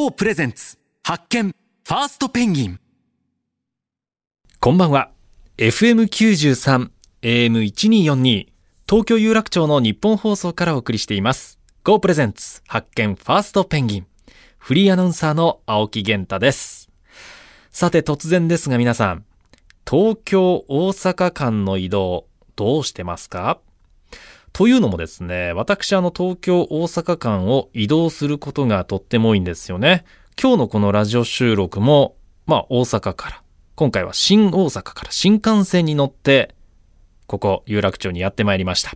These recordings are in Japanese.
GO プレゼンツ発見ファーストペンギンこんばんは。FM93、AM1242、東京有楽町の日本放送からお送りしています。Go プレゼンツ発見ファーストペンギン。フリーアナウンサーの青木源太です。さて突然ですが皆さん、東京大阪間の移動、どうしてますか？というのもですね、私あの東京大阪間を移動することがとっても多いんですよね。今日のこのラジオ収録も、まあ大阪から、今回は新大阪から新幹線に乗って、ここ有楽町にやってまいりました。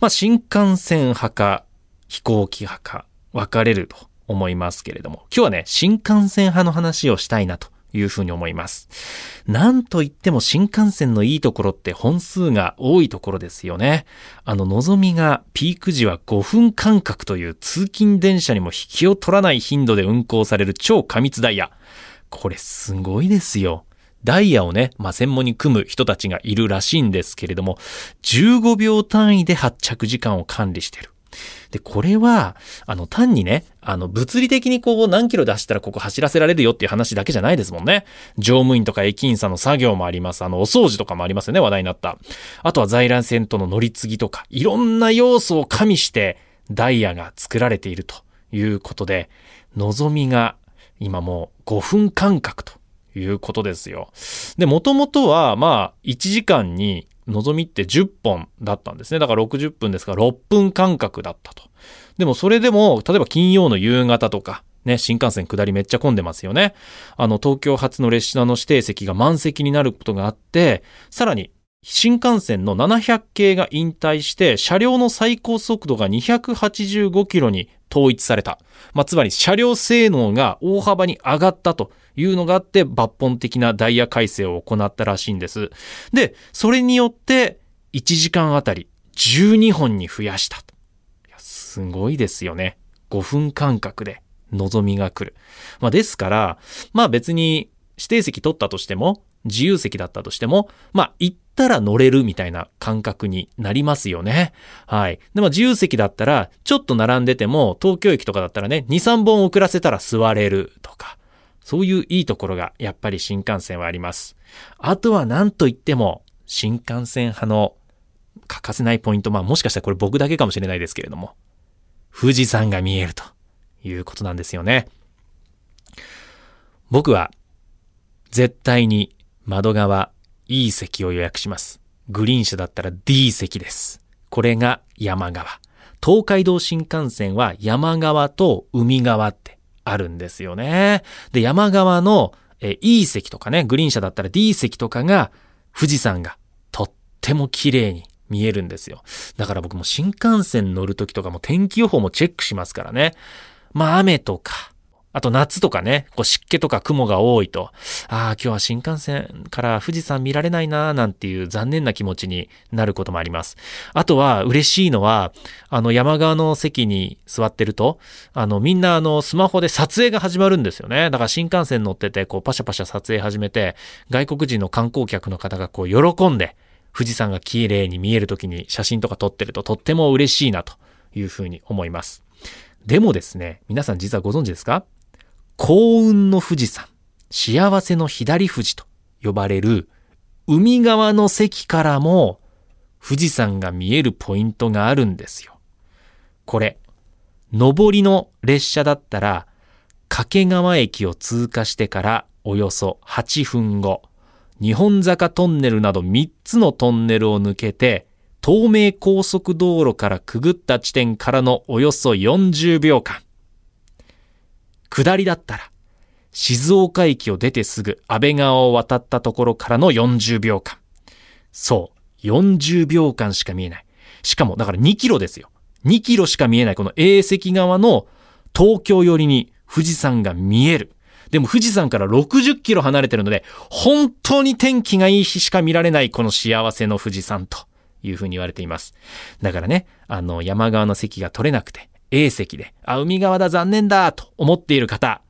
まあ新幹線派か飛行機派か分かれると思いますけれども、今日はね、新幹線派の話をしたいなというふうに思います。なんといっても新幹線のいいところって本数が多いところですよね。あの、のぞみがピーク時は5分間隔という通勤電車にも引きを取らない頻度で運行される超過密ダイヤ。これすごいですよ。ダイヤをね、まあ、専門に組む人たちがいるらしいんですけれども、15秒単位で発着時間を管理してる。で、これは、あの、単にね、あの、物理的にこう何キロ出したらここ走らせられるよっていう話だけじゃないですもんね。乗務員とか駅員さんの作業もあります。あの、お掃除とかもありますよね、話題になった。あとは在来線との乗り継ぎとか、いろんな要素を加味して、ダイヤが作られているということで、望みが今もう5分間隔ということですよ。で、もともとは、まあ、1時間に、のぞみって10本だったんですね。だから60分ですから6分間隔だったと。でもそれでも、例えば金曜の夕方とか、ね、新幹線下りめっちゃ混んでますよね。あの、東京発の列車の指定席が満席になることがあって、さらに、新幹線の700系が引退して、車両の最高速度が285キロに統一された。まあ、つまり車両性能が大幅に上がったというのがあって、抜本的なダイヤ改正を行ったらしいんです。で、それによって、1時間あたり12本に増やした。すごいですよね。5分間隔で望みが来る。まあ、ですから、まあ別に指定席取ったとしても、自由席だったとしても、まあ行ったら乗れるみたいな感覚になりますよね。はい。でも自由席だったら、ちょっと並んでても、東京駅とかだったらね、2、3本遅らせたら座れるとか、そういういいところがやっぱり新幹線はあります。あとは何と言っても、新幹線派の欠かせないポイント、まあもしかしたらこれ僕だけかもしれないですけれども、富士山が見えるということなんですよね。僕は絶対に窓側いい席を予約します。グリーン車だったら D 席です。これが山側。東海道新幹線は山側と海側ってあるんですよね。で、山側の E 席とかね、グリーン車だったら D 席とかが富士山がとっても綺麗に見えるんですよ。だから僕も新幹線乗るときとかも天気予報もチェックしますからね。まあ雨とか、あと夏とかね、こう湿気とか雲が多いと、ああ、今日は新幹線から富士山見られないなーなんていう残念な気持ちになることもあります。あとは嬉しいのは、あの山側の席に座ってると、あのみんなあのスマホで撮影が始まるんですよね。だから新幹線乗ってて、こうパシャパシャ撮影始めて、外国人の観光客の方がこう喜んで、富士山が綺麗に見える時に写真とか撮ってるととっても嬉しいなというふうに思います。でもですね、皆さん実はご存知ですか？幸運の富士山、幸せの左富士と呼ばれる海側の席からも富士山が見えるポイントがあるんですよ。これ、上りの列車だったら掛川駅を通過してからおよそ8分後、日本坂トンネルなど3つのトンネルを抜けて東名高速道路からくぐった地点からのおよそ40秒間。下りだったら、静岡駅を出てすぐ安倍川を渡ったところからの40秒間。そう、40秒間しか見えない。しかも、だから2キロですよ。2キロしか見えないこの A 席側の東京寄りに富士山が見える。でも富士山から60キロ離れてるので、本当に天気がいい日しか見られないこの幸せの富士山というふうに言われています。だからね、あの山側の席が取れなくて、A 席で、あ、海側だ残念だと思っている方、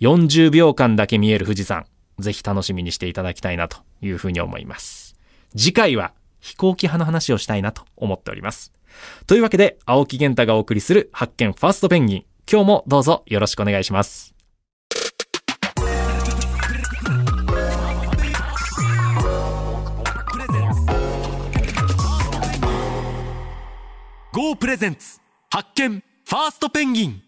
40秒間だけ見える富士山、ぜひ楽しみにしていただきたいなというふうに思います。次回は飛行機派の話をしたいなと思っております。というわけで、青木源太がお送りする発見ファーストペンギン。今日もどうぞよろしくお願いします。GO プレゼンツ発見ファーストペンギン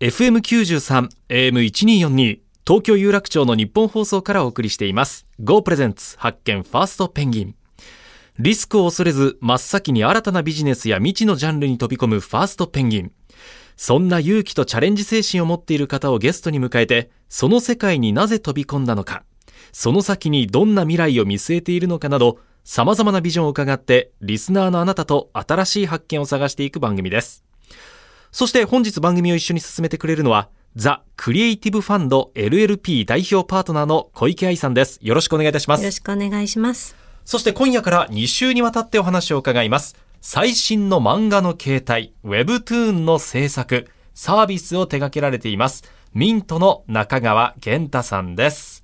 FM93、AM1242、東京有楽町の日本放送からお送りしています。Go プレゼンツ発見ファーストペンギン。リスクを恐れず真っ先に新たなビジネスや未知のジャンルに飛び込むファーストペンギン。そんな勇気とチャレンジ精神を持っている方をゲストに迎えて、その世界になぜ飛び込んだのか、その先にどんな未来を見据えているのかなど、様々なビジョンを伺って、リスナーのあなたと新しい発見を探していく番組です。そして本日番組を一緒に進めてくれるのは、ザ・クリエイティブファンド LLP 代表パートナーの小池愛さんです。よろしくお願いいたしまよろす。しくお願いします。そして今夜から2週にわたってお話を伺います。最新の漫画の形態、Webtoon の制作、サービスを手掛けられています。ミントの中川玄太さんです。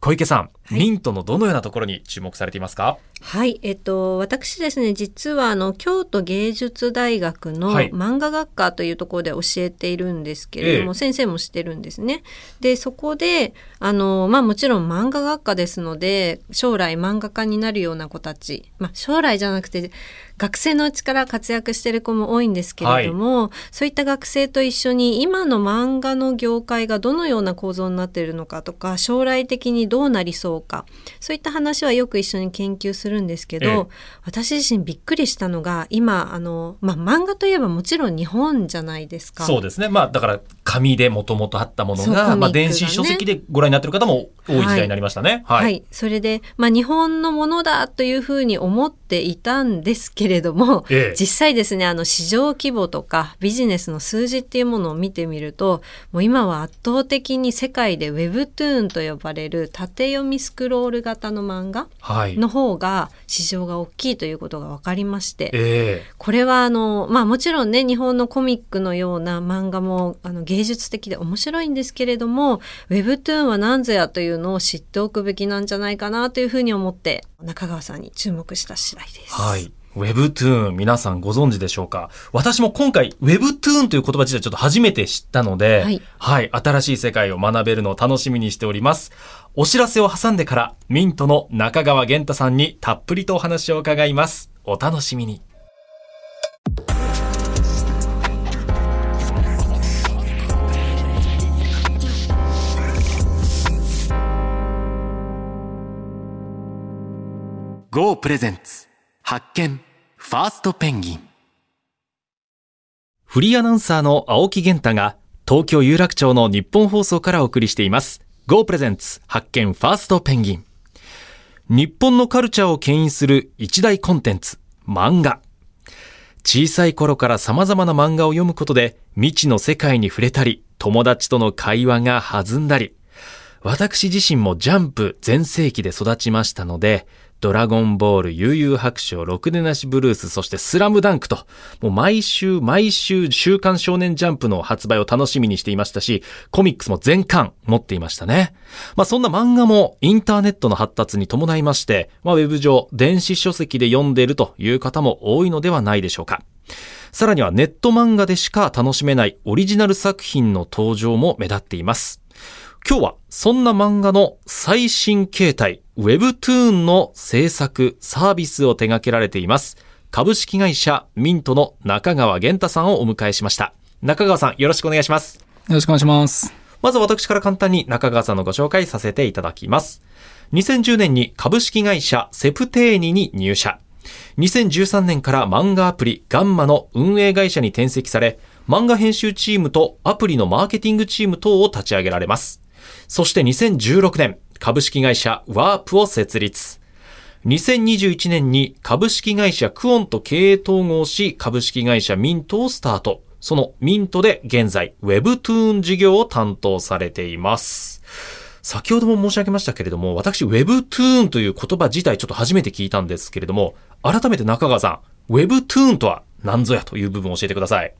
小池さん、ミントのどのようなところに注目されていますか？はい、えっと、私ですね、実はあの、京都芸術大学のはい。漫画学科というところで教えているんですけれども、ええ。先生もしてるんですね。で、そこで、あの、まあもちろん漫画学科ですので、将来漫画家になるような子たち、まあ将来じゃなくて、学生のうちから活躍してる子も多いんですけれども、そういった学生と一緒に今の漫画の業界がどのような構造になっているのかとか、将来的にどうなりそうか、そういった話はよく一緒に研究するんですけど、ええ私自身びっくりしたのが、今、あの、まあ漫画といえばもちろん日本じゃないですか。そうですね。まあ、だから、紙でもともとあったものが、ねまあ、電子書籍でご覧になっている方も多い時代になりましたね。はい。はい、それで、まあ、日本のものだというふうに思っていたんですけれども、ええ実際ですねあの市場規模とかビジネスの数字っていうものを見てみるともう今は圧倒的に世界で Webtoon と呼ばれる縦読みスクロール型の漫画はい。の方が市場が大きいということが分かりまして。えこれはあの、まあもちろんね、日本のコミックのような漫画もあの芸術的で面白いんですけれども、Webtoon は何ぞやというのを知っておくべきなんじゃないかなというふうに思って、中川さんに注目した次第です。はい。Webtoon 皆さんご存知でしょうか？私も今回 Webtoon という言葉自体ちょっと初めて知ったので、はいはい。新しい世界を学べるのを楽しみにしております。お知らせを挟んでから、ミントの中川玄太さんにたっぷりとお話を伺います。お楽しみに。GO プレゼンツ発見ファーストペンギンフリーアナウンサーの青木玄太が東京有楽町の日本放送からお送りしています。Go プレゼンツ発見ファーストペンギン。日本のカルチャーを牽引する一大コンテンツ、漫画。小さい頃から様々な漫画を読むことで未知の世界に触れたり、友達との会話が弾んだり、私自身もジャンプ全盛期で育ちましたので、ドラゴンボール、悠々白書、ろくでなしブルース、そしてスラムダンクと、もう毎週毎週週刊少年ジャンプの発売を楽しみにしていましたし、コミックスも全巻持っていましたね。まあそんな漫画もインターネットの発達に伴いまして、まあウェブ上、電子書籍で読んでいるという方も多いのではないでしょうか。さらにはネット漫画でしか楽しめないオリジナル作品の登場も目立っています。今日はそんな漫画の最新形態 Webtoon の制作、サービスを手掛けられています。株式会社ミントの中川玄太さんをお迎えしました。中川さんよろしくお願いします。よろしくお願いします。まず私から簡単に中川さんのご紹介させていただきます。2010年に株式会社セプテーニに入社。2013年から漫画アプリガンマの運営会社に転籍され、漫画編集チームとアプリのマーケティングチーム等を立ち上げられます。そして2016年、株式会社ワープを設立。2021年に株式会社クオンと経営統合し、株式会社ミントをスタート。そのミントで現在 Webtoon 事業を担当されています。先ほども申し上げましたけれども、私 Webtoon という言葉自体ちょっと初めて聞いたんですけれども、改めて中川さん、Webtoon とは何ぞやという部分を教えてください。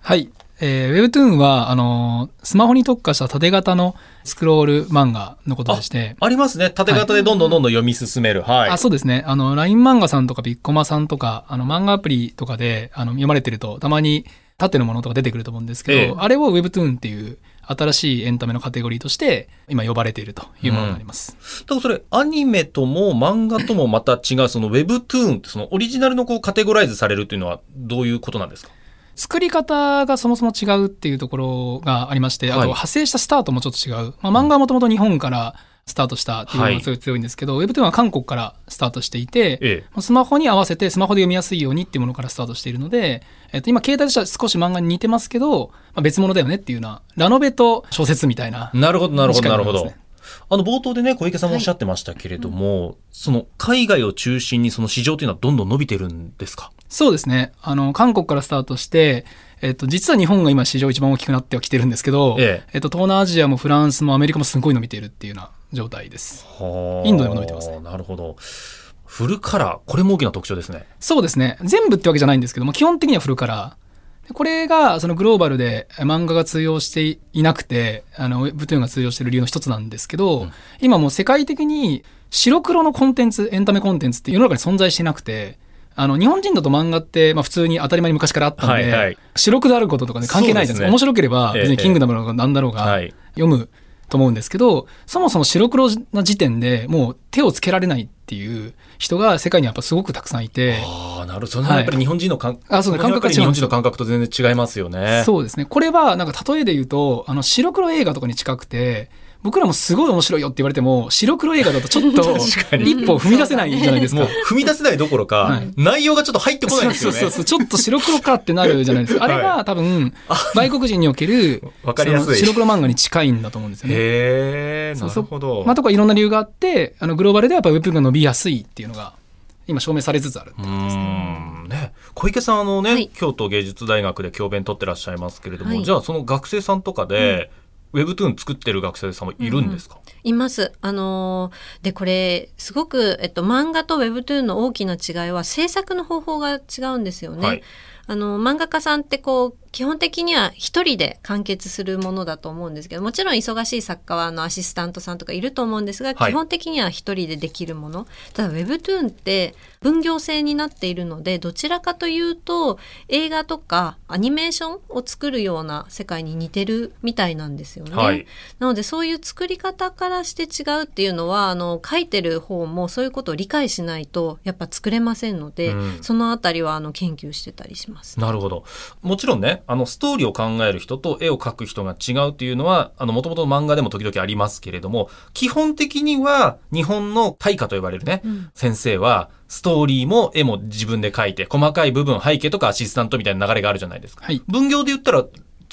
はい。えー、Webtoon は、あのースマホに特化した縦型のスクロール漫画のことでして、ありますね。縦型でどんどんどんどん読み進める。はい。あそうですね。あの、LINE 漫画さんとかビッコマさんとか、あの、漫画アプリとかで、あの、読まれてると、たまに、縦のものとか出てくると思うんですけど、ええあれを Webtoon っていう新しいエンタメのカテゴリーとして今呼ばれているというものになります。だからそれ、アニメとも漫画ともまた違う、その Webtoon ってそのオリジナルのこうカテゴライズされるっていうのはどういうことなんですか？作り方がそもそも違うっていうところがありまして、あとはい派生したスタートもちょっと違う。まあ、漫画はもともと日本からスタートしたっていうのがすごい強いんですけど、Webtoon は韓国からスタートしていて、えスマホに合わせてスマホで読みやすいようにっていうものからスタートしているので、えっと、今携帯としては少し漫画に似てますけど、まあ、別物だよねっていうような、ラノベと小説みたいな。なるほど、なるほど、なるほど。あの、冒頭でね、小池さんもおっしゃってましたけれども、その、海外を中心にその市場というのはどんどん伸びてるんですか？そうですね。あの、韓国からスタートして、えっと、実は日本が今市場一番大きくなってはきてるんですけど、ええっと、東南アジアもフランスもアメリカもすごい伸びているっていうような状態です。インドでも伸びてますねなるほど。フルカラー、これも大きな特徴ですね。そうですね。全部ってわけじゃないんですけども、基本的にはフルカラー。でこれが、そのグローバルで漫画が通用していなくて、あの、ブトゥーンが通用している理由の一つなんですけど、今もう世界的に白黒のコンテンツ、エンタメコンテンツって世の中に存在してなくて、あの、日本人だと漫画って、まあ普通に当たり前に昔からあったんで、はいはい白黒であることとかね、関係ないじゃないですか。すね。面白ければ、別ええにキングダムだろうが何だろうが、はい。読むと思うんですけど、そもそも白黒な時点でもう手をつけられないっていう人が世界にやっぱすごくたくさんいて、ああ、なるほど。それはやっぱり日本人の感、あそうねれはやっぱり日感覚が違うんですよ本人の感覚と全然違いますよね。そうですね。これは、なんか例えで言うと、あの、白黒映画とかに近くて、僕らもすごい面白いよって言われても、白黒映画だとちょっと、一歩踏み出せないじゃないですかもう。踏み出せないどころか、はい内容がちょっと入ってこないんですよね。そうそうそう。ちょっと白黒かってなるじゃないですか。あれはが多分、外国人における、わかりやすい白黒漫画に近いんだと思うんですよね。へえ、なそうるほど。まあ、とかいろんな理由があって、あの、グローバルではやっぱウェブが伸びやすいっていうのが、今証明されつつあるってう感じですね。ね、小池さんあのね、はい京都芸術大学で教鞭取ってらっしゃいますけれども、はいじゃあその学生さんとかで、ウェブトゥーン作ってる学生さんもいるんですか、います。あのーで、これ、すごく、えっと、漫画と Webtoon の大きな違いは、制作の方法が違うんですよね。はいあの、漫画家さんってこう、基本的には一人で完結するものだと思うんですけど、もちろん忙しい作家はあのアシスタントさんとかいると思うんですが、はい基本的には一人でできるもの。ただ Webtoon って分業制になっているので、どちらかというと映画とかアニメーションを作るような世界に似てるみたいなんですよね。はいなのでそういう作り方からして違うっていうのは、あの、書いてる方もそういうことを理解しないとやっぱ作れませんので、うんそのあたりはあの研究してたりします。なるほど。もちろんね、あの、ストーリーを考える人と絵を描く人が違うっていうのは、あの、もともと漫画でも時々ありますけれども、基本的には、日本の大家と呼ばれるね、うん先生は、ストーリーも絵も自分で描いて、細かい部分、背景とかアシスタントみたいな流れがあるじゃないですか。はい分業で言ったら、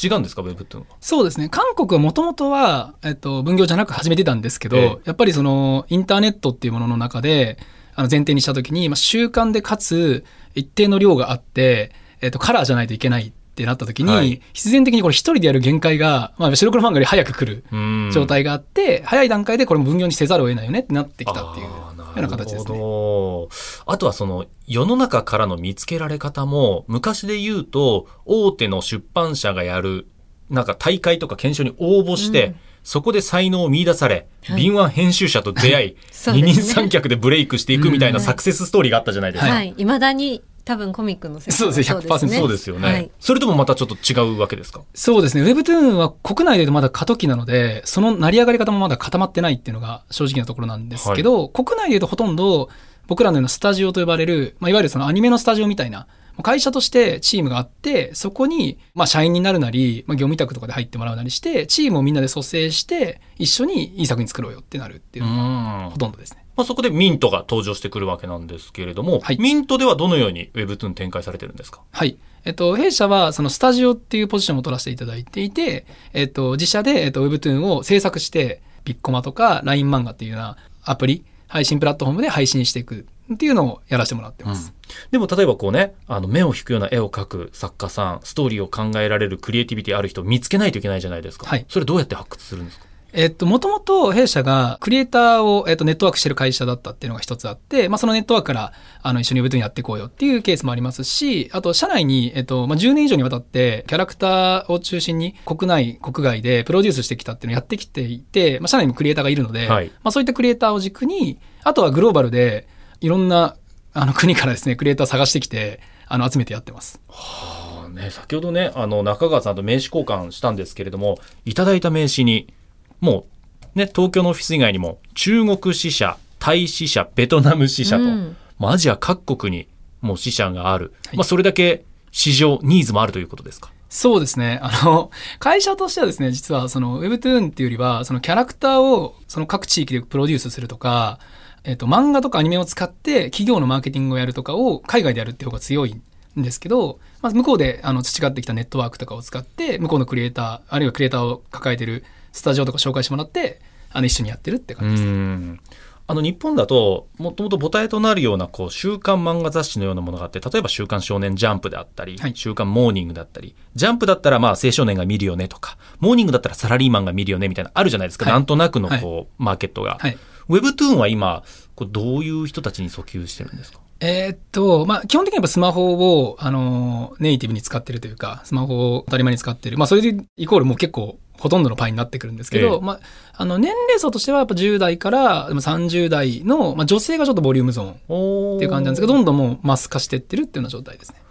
違うんですか、ウェブっていうのは。そうですね。韓国はもともとは、えっと、分業じゃなく始めてたんですけど、ええやっぱりその、インターネットっていうものの中で、あの前提にしたときに、まあ、習慣でかつ、一定の量があって、えっと、カラーじゃないといけないってなったときに、はい。必然的にこれ一人でやる限界が、まあ、白黒漫画より早く来るうん。状態があって、早い段階でこれも分業にせざるを得ないよねってなってきたっていうような形ですね。あとはその世の中からの見つけられ方も昔で言うと大手の出版社がやるなんか大会とか検証に応募して、うん。そこで才能を見出され、はい。敏腕編集者と出会い、そうですね。二人三脚でブレイクしていくみたいなサクセスストーリーがあったじゃないですか。はい。未だに多分コミックの世界そうですね100%そうですよね、はい。それともまたちょっと違うわけですか？そうですね。Webtoon は国内でまだ過渡期なので、その成り上がり方もまだ固まってないっていうのが正直なところなんですけど、国内で言うとほとんど僕らのようなスタジオと呼ばれる、まあ、いわゆるそのアニメのスタジオみたいな、会社としてチームがあって、そこに、まあ、社員になるなり、まあ、業務委託とかで入ってもらうなりして、チームをみんなで蘇生して、一緒にいい作品作ろうよってなるっていうのがまほとんどですね。あ、そこでミントが登場してくるわけなんですけれども、はいミントではどのように Webtoon 展開されてるんですか？はい。えっと、弊社は、そのスタジオっていうポジションを取らせていただいていて、えっと、自社で、えっと、Webtoon を制作して、ピッコマとか LINE 漫画っていうようなアプリ、配信プラットフォームで配信していくっていうのをやらせてもらってます。でも例えばこうね、あの目を引くような絵を描く作家さん、ストーリーを考えられるクリエイティビティある人を見つけないといけないじゃないですか。はいそれどうやって発掘するんですか？えっと、もともと弊社がクリエイターを、えっと、ネットワークしてる会社だったっていうのが一つあって、まあ、そのネットワークから、あの、一緒に Webtoon やっていこうよっていうケースもありますし、あと、社内に、えっと、まあ、10年以上にわたって、キャラクターを中心に国内、国外でプロデュースしてきたっていうのをやってきていて、まあ、社内にもクリエイターがいるので、はいまあ、そういったクリエイターを軸に、あとはグローバルで、いろんな、あの、国からですね、クリエイターを探してきて、あの、集めてやってます。あね、先ほどね、あの、中川さんと名刺交換したんですけれども、いただいた名刺に、もう、ね、東京のオフィス以外にも、中国支社、タイ支社、ベトナム支社と、うんまあアジア各国にもう支社がある。まあ、それだけ市場、ニーズもあるということですか？そうですね。あの、会社としてはですね、実はその Webtoon っていうよりは、そのキャラクターをその各地域でプロデュースするとか、えっと、漫画とかアニメを使って企業のマーケティングをやるとかを海外でやるっていう方が強いんですけど、まず向こうであの培ってきたネットワークとかを使って、向こうのクリエイター、あるいはクリエイターを抱えてるスタジオとか紹介してもらって、あの、一緒にやってるって感じです。あの日本だともともと母体となるようなこう週刊漫画雑誌のようなものがあって例えば「週刊少年ジャンプ」であったり「はい。週刊モーニング」だったりジャンプだったらまあ青少年が見るよねとかモーニングだったらサラリーマンが見るよねみたいなあるじゃないですか、はい。なんとなくのこう、マーケットが、はい。ウェブトゥーンは今こうどういう人たちに訴求してるんですか？えーっと、まあ、基本的にやっぱスマホを、あの、ネイティブに使ってるというか、スマホを当たり前に使ってる。まあ、それでイコールもう結構、ほとんどのパイになってくるんですけど、ええまあ、あの、年齢層としてはやっぱ10代からでも30代の、まあ、女性がちょっとボリュームゾーンっっていう感じなんですけど、どんどんもうマス化してってるっていうような状態ですね。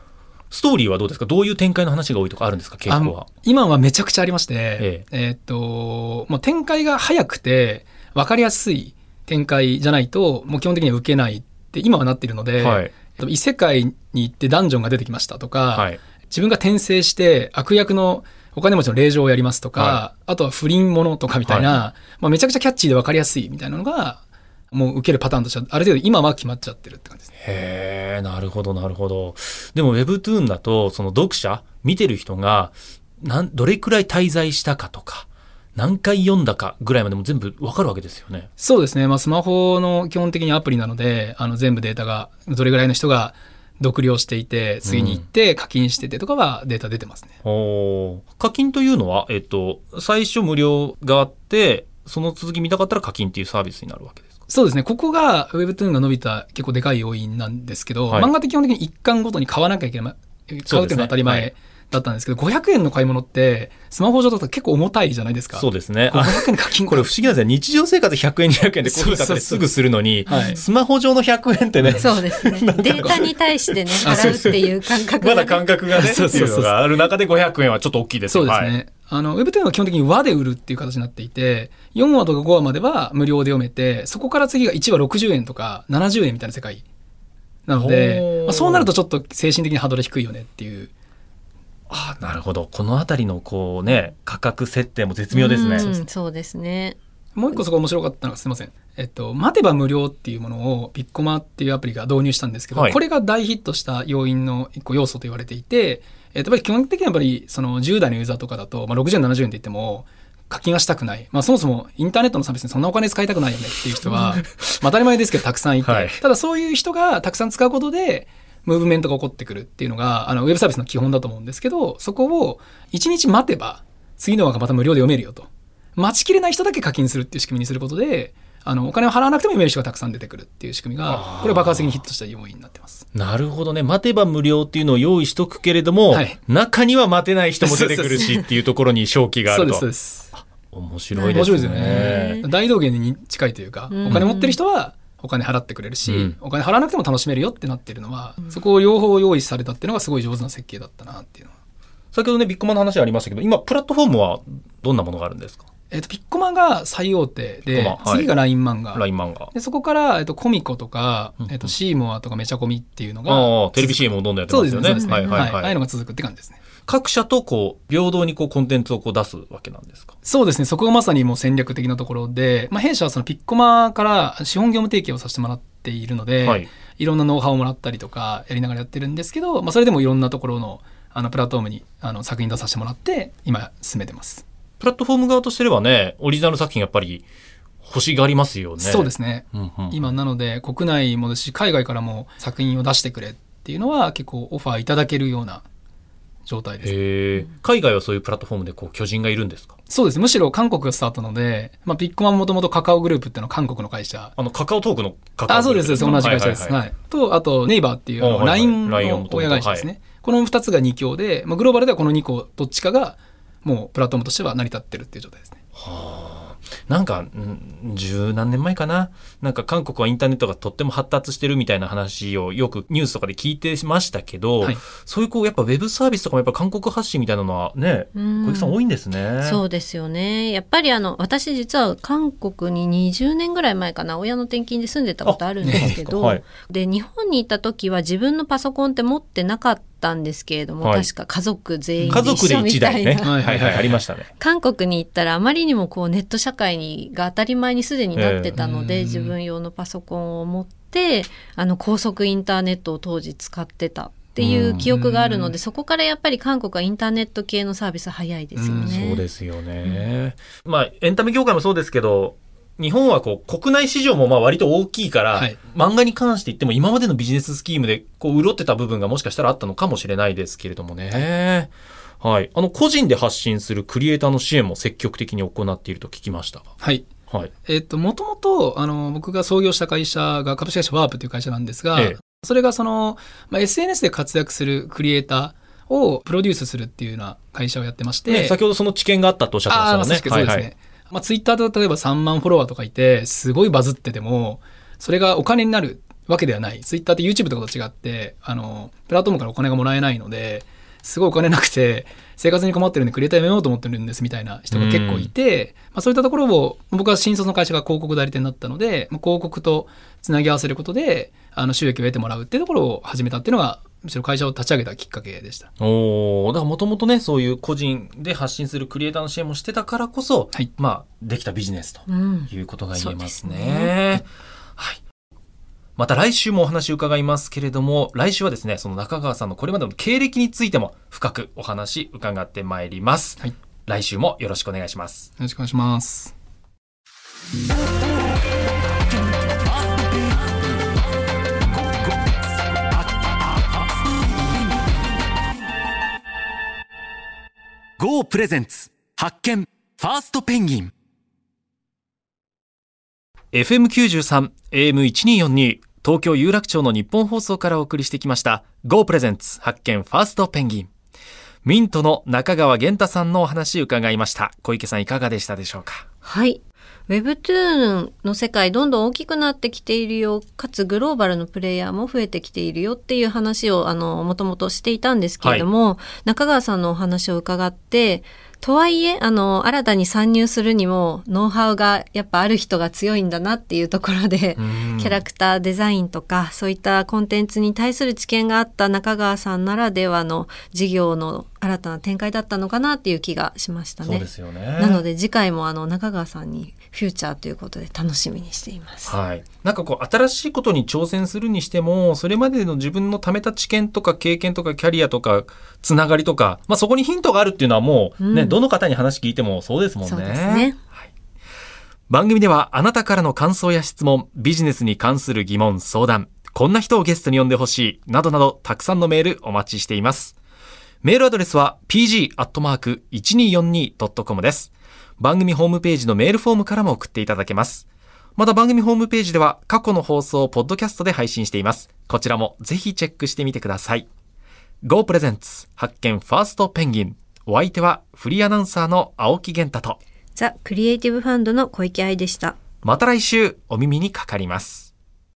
ストーリーはどうですか？どういう展開の話が多いとかあるんですか？傾向は。今はめちゃくちゃありまして、ええーっと、もう展開が早くて、分かりやすい展開じゃないと、もう基本的には受けないって今はなっているので、はい。えっと異世界に行ってダンジョンが出てきましたとか、はい。自分が転生して悪役のお金持ちの令状をやりますとか、はあとは不倫者とかみたいな、まあ、めちゃくちゃキャッチーで分かりやすいみたいなのが、もう受けるパターンとしては、ある程度今は決まっちゃってるって感じですね。へえ、なるほど、なるほど。でも Webtoon だと、その読者、見てる人が、なん、どれくらい滞在したかとか、何回読んだかぐらいまでも全部わかるわけですよね。そうですね。まあ、スマホの基本的にアプリなので、あの、全部データが、どれぐらいの人が読了していて、次に行って課金しててとかはデータ出てますね。おー課金というのは、えっと、最初無料があって、その続き見たかったら課金っていうサービスになるわけですか？そうですね。ここが Webtoon が伸びた結構でかい要因なんですけど、はい漫画って基本的に一巻ごとに買わなきゃいけない。買うっていうのが当たりはい前だったんですけど、500円の買い物って、スマホ上だと結構重たいじゃないですか。そうですね。こうあ500円課金これ不思議なんですよ。日常生活100円、200円でコーヒー買ったりすぐするのに、はいスマホ上の100円ってね、そうですね。データに対してね、払うっていう感覚まだ感覚がね、そうそうそういうのがある中で500円はちょっと大きいですよそうですね。はいあの、は基本的に和で売るっていう形になっていて、4話とか5話までは無料で読めて、そこから次が1話60円とか70円みたいな世界。なのほでー、まあ、そうなるとちょっと精神的にハードル低いよねっていう。あなるほど。このあたりのこうね、価格設定も絶妙ですね。うんそうですね。もう一個そこ面白かったのがすいません。えっと、待てば無料っていうものをピッコマっていうアプリが導入したんですけど、はいこれが大ヒットした要因の一個要素と言われていて、えっと、やっぱり基本的にはやっぱりその10代のユーザーとかだと、まあ、60円、70円って言っても、課金はしたくない。まあそもそもインターネットのサービスにそんなお金使いたくないよねっていう人は、まあ当たり前ですけどたくさんいて、はいただそういう人がたくさん使うことで、ムーブメントが起こってくるっていうのが、あの、ウェブサービスの基本だと思うんですけど、そこを1日待てば、次の話がまた無料で読めるよと。待ちきれない人だけ課金するっていう仕組みにすることで、あの、お金を払わなくても読める人がたくさん出てくるっていう仕組みあがー、これ爆発的にヒットした要因になってます。なるほどね。待てば無料っていうのを用意しとくけれども、はい中には待てない人も出てくるしっていうところに正気があそうです、るとそう。です。面白いですね。面白いですよね。大道芸に近いというか、うんお金持ってる人はお金払ってくれるし、うんお金払わなくても楽しめるよってなってるのは、そこを両方用意されたっていうのがすごい上手な設計だったなっていうのは。先ほどね、ビッグマンの話ありましたけど、今、プラットフォームはどんなものがあるんですか？えっ、と、ピッコマが最大手で、はい次が LINE 漫画。?LINE 漫画。でそこから、えっと、コミコとかうんう、んえっと、シーモアとかメチャコミっていうのが、ああ、テレビ CM もどんどんやって。ますよね。そうですね。はいはいああはい。いうのが続くって感じですね。各社とこう、平等にこう、コンテンツをこう出すわけなんですか？そうですね。そこがまさにもう戦略的なところで、まあ、弊社はそのピッコマから資本業務提携をさせてもらっているので、はいい、ろんなノウハウをもらったりとかやりながらやってるんですけど、まあ、それでもいろんなところのあのプラットフォームにあの作品出させてもらって、今進めてます。プラットフォーム側としてればね、オリジナル作品やっぱり欲しがりますよね。そうですね。うんうん今なので国内もですし海外からも作品を出してくれっていうのは結構オファーいただけるような状態です。へえ。海外はそういうプラットフォームでこう、巨人がいるんですか？そうです。むしろ韓国がスタートなので、まあ、ピッコマももともとカカオグループっていうのは韓国の会社あの、カカオトークのカカオあ、そうです、そうです同じ会社です。はいははいいと、あと、ネイバーっていう LINE の親会社ですね。この2つが2強で、まあ、グローバルではこの2個どっちかが、もうプラットフォームとしては成り立ってるっていう状態ですね。なんか、うん十何年前かな？なんか韓国はインターネットがとっても発達してるみたいな話をよくニュースとかで聞いてましたけど、はいそういうこう、やっぱウェブサービスとかもやっぱ韓国発信みたいなのはね、うん小池さん多いんですね。そうですよね。やっぱりあの、私実は韓国に20年ぐらい前かな、親の転勤で住んでたことあるんですけど、あはいで、日本に行った時は自分のパソコンって持ってなかったんですけれども、はい確か家族全員家族で一台ね。一緒みたいなはいはいはい、ありましたね。韓国に行ったらあまりにもこうネット社会にが当たり前にすでになってたので、ええ自分用のパソコンを持ってあの高速インターネットを当時使ってたっていう記憶があるので、そこからやっぱり韓国はインターネット系のサービス早いですようんね。そうですよね。まあ、エンタメ業界もそうですけど、日本はこう国内市場もまあ割と大きいから、はい漫画に関して言っても今までのビジネススキームでこう潤ってた部分がもしかしたらあったのかもしれないですけれどもね。はい。あの、個人で発信するクリエイターの支援も積極的に行っていると聞きましたが。はい。はい。えっと、もともと、あの、僕が創業した会社が株式会社ワープという会社なんですが、ええそれがその、まあ、SNS で活躍するクリエイターをプロデュースするっていうような会社をやってまして、ね、先ほどその知見があったとおっしゃってましたね。そうですね。はいまあ、ツイッターで例えば3万フォロワーとかいて、すごいバズってても、それがお金になるわけではない。ツイッターって YouTube とかと違って、あの、プラットフォームからお金がもらえないので、すごいお金なくて、生活に困ってるんでクリエイターやめようと思ってるんですみたいな人が結構いて、まあ、そういったところを、僕は新卒の会社が広告代理店だったので、まあ、広告とつなぎ合わせることで、あの、収益を得てもらうっていうところを始めたっていうのが、むしろ会社を立ち上げたきっかけでした。おーだからもともとね、そういう個人で発信するクリエイターの支援もしてたからこそ、はいまあ、できたビジネスとうんいうことが言えますね。そうですねはい。また来週もお話を伺いますけれども、来週はですね、その中川さんのこれまでの経歴についても深くお話伺ってまいります。はい来週もよろしくお願いします。よろしくお願いします。GO プレゼンツ発見ファーストペンギン FM93、AM1242、東京有楽町の日本放送からお送りしてきました、GO プレゼンツ発見ファーストペンギン。ミントの中川源太さんのお話伺いました。小池さんいかがでしたでしょうか？はい。Webtoon の世界どんどん大きくなってきているよ、かつグローバルのプレイヤーも増えてきているよっていう話をあの、もともとしていたんですけれども、中川さんのお話を伺って、とはいえ、あの、新たに参入するにも、ノウハウがやっぱある人が強いんだなっていうところで、キャラクターデザインとか、そういったコンテンツに対する知見があった中川さんならではの事業の新たな展開だったのかなっていう気がしましたね。そうですよね。なので次回もあの中川さんにフューチャーということで楽しみにしています。はい。なんかこう、新しいことに挑戦するにしても、それまでの自分の貯めた知見とか経験とかキャリアとか、つながりとか、まあそこにヒントがあるっていうのはもうね、うんどの方に話聞いてもそうですもんね。そうですね。番組ではあなたからの感想や質問、ビジネスに関する疑問、相談、こんな人をゲストに呼んでほしい、などなどたくさんのメールお待ちしています。メールアドレスは pg.1242.com です。番組ホームページのメールフォームからも送っていただけます。また番組ホームページでは過去の放送をポッドキャストで配信しています。こちらもぜひチェックしてみてください。Go プレゼンツ発見ファーストペンギン。お相手はフリーアナウンサーの青木源太と、ザ・クリエイティブファンドの小池愛でした。また来週お耳にかかります。